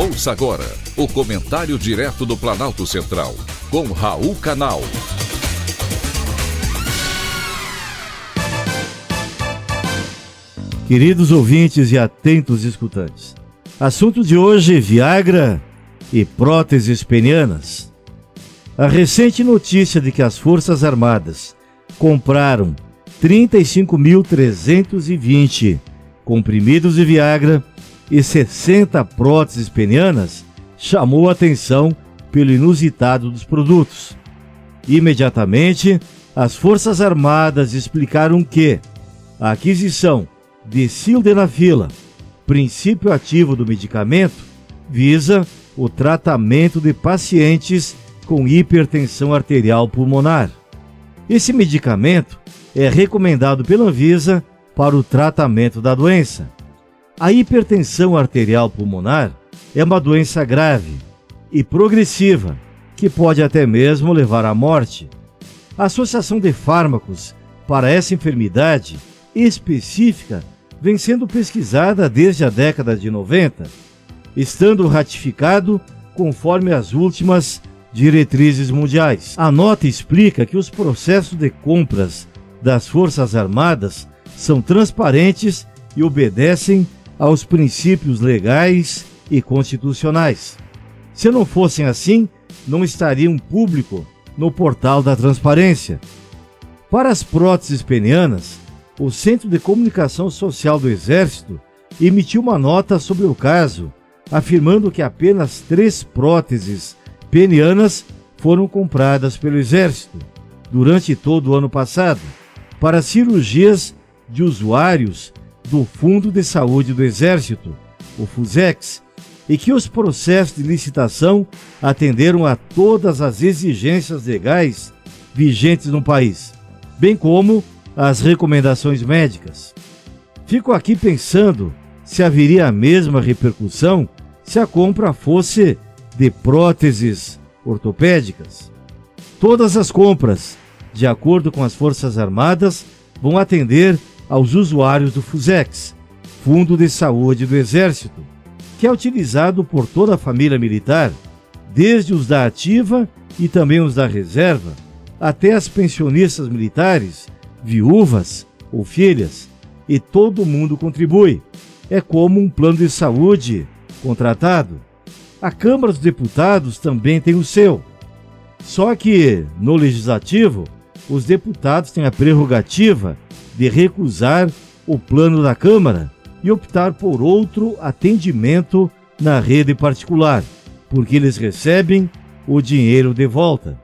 Ouça agora o comentário direto do Planalto Central, com Raul Canal. Queridos ouvintes e atentos escutantes, assunto de hoje: Viagra e próteses penianas. A recente notícia de que as Forças Armadas compraram 35.320 comprimidos de Viagra e 60 próteses penianas chamou a atenção pelo inusitado dos produtos. Imediatamente, as Forças Armadas explicaram que a aquisição de sildenafila, princípio ativo do medicamento, visa o tratamento de pacientes com hipertensão arterial pulmonar. Esse medicamento é recomendado pela Anvisa para o tratamento da doença. A hipertensão arterial pulmonar é uma doença grave e progressiva que pode até mesmo levar à morte. A associação de fármacos para essa enfermidade específica vem sendo pesquisada desde a década de 90, estando ratificado conforme as últimas diretrizes mundiais. A nota explica que os processos de compras das Forças Armadas são transparentes e obedecem aos princípios legais e constitucionais. Se não fossem assim, não estariam público no portal da transparência. Para as próteses penianas, o Centro de Comunicação Social do Exército emitiu uma nota sobre o caso, afirmando que apenas três próteses penianas foram compradas pelo Exército durante todo o ano passado para cirurgias de usuários do Fundo de Saúde do Exército, o FUSEX, e que os processos de licitação atenderam a todas as exigências legais vigentes no país, bem como as recomendações médicas. Fico aqui pensando se haveria a mesma repercussão se a compra fosse de próteses ortopédicas. Todas as compras, de acordo com as Forças Armadas, vão atender aos usuários do FUSEX, Fundo de Saúde do Exército, que é utilizado por toda a família militar, desde os da ativa e também os da reserva, até as pensionistas militares, viúvas ou filhas, e todo mundo contribui. É como um plano de saúde contratado. A Câmara dos Deputados também tem o seu. Só que, no Legislativo, os deputados têm a prerrogativa de recusar o plano da Câmara e optar por outro atendimento na rede particular, porque eles recebem o dinheiro de volta.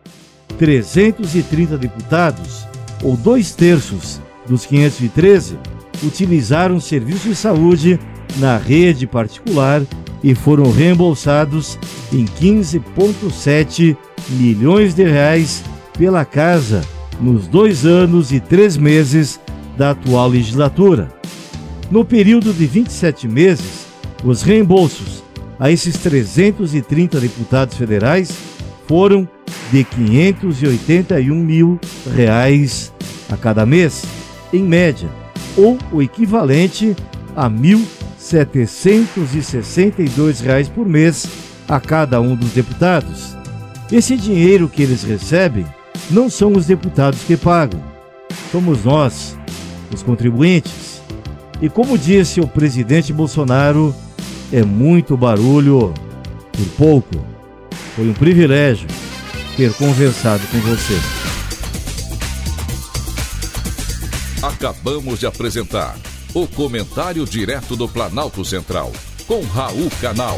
330 deputados, ou dois terços dos 513, utilizaram serviço de saúde na rede particular e foram reembolsados em 15,7 milhões de reais pela casa nos dois anos e três meses da atual legislatura. No período de 27 meses, os reembolsos a esses 330 deputados federais foram de 581 mil reais a cada mês, em média, ou o equivalente a 1.762 reais por mês a cada um dos deputados. Esse dinheiro que eles recebem não são os deputados que pagam, somos nós, os contribuintes. E como disse o presidente Bolsonaro, é muito barulho por pouco. Foi um privilégio ter conversado com você. Acabamos de apresentar o Comentário Direto do Planalto Central, com Raul Canal.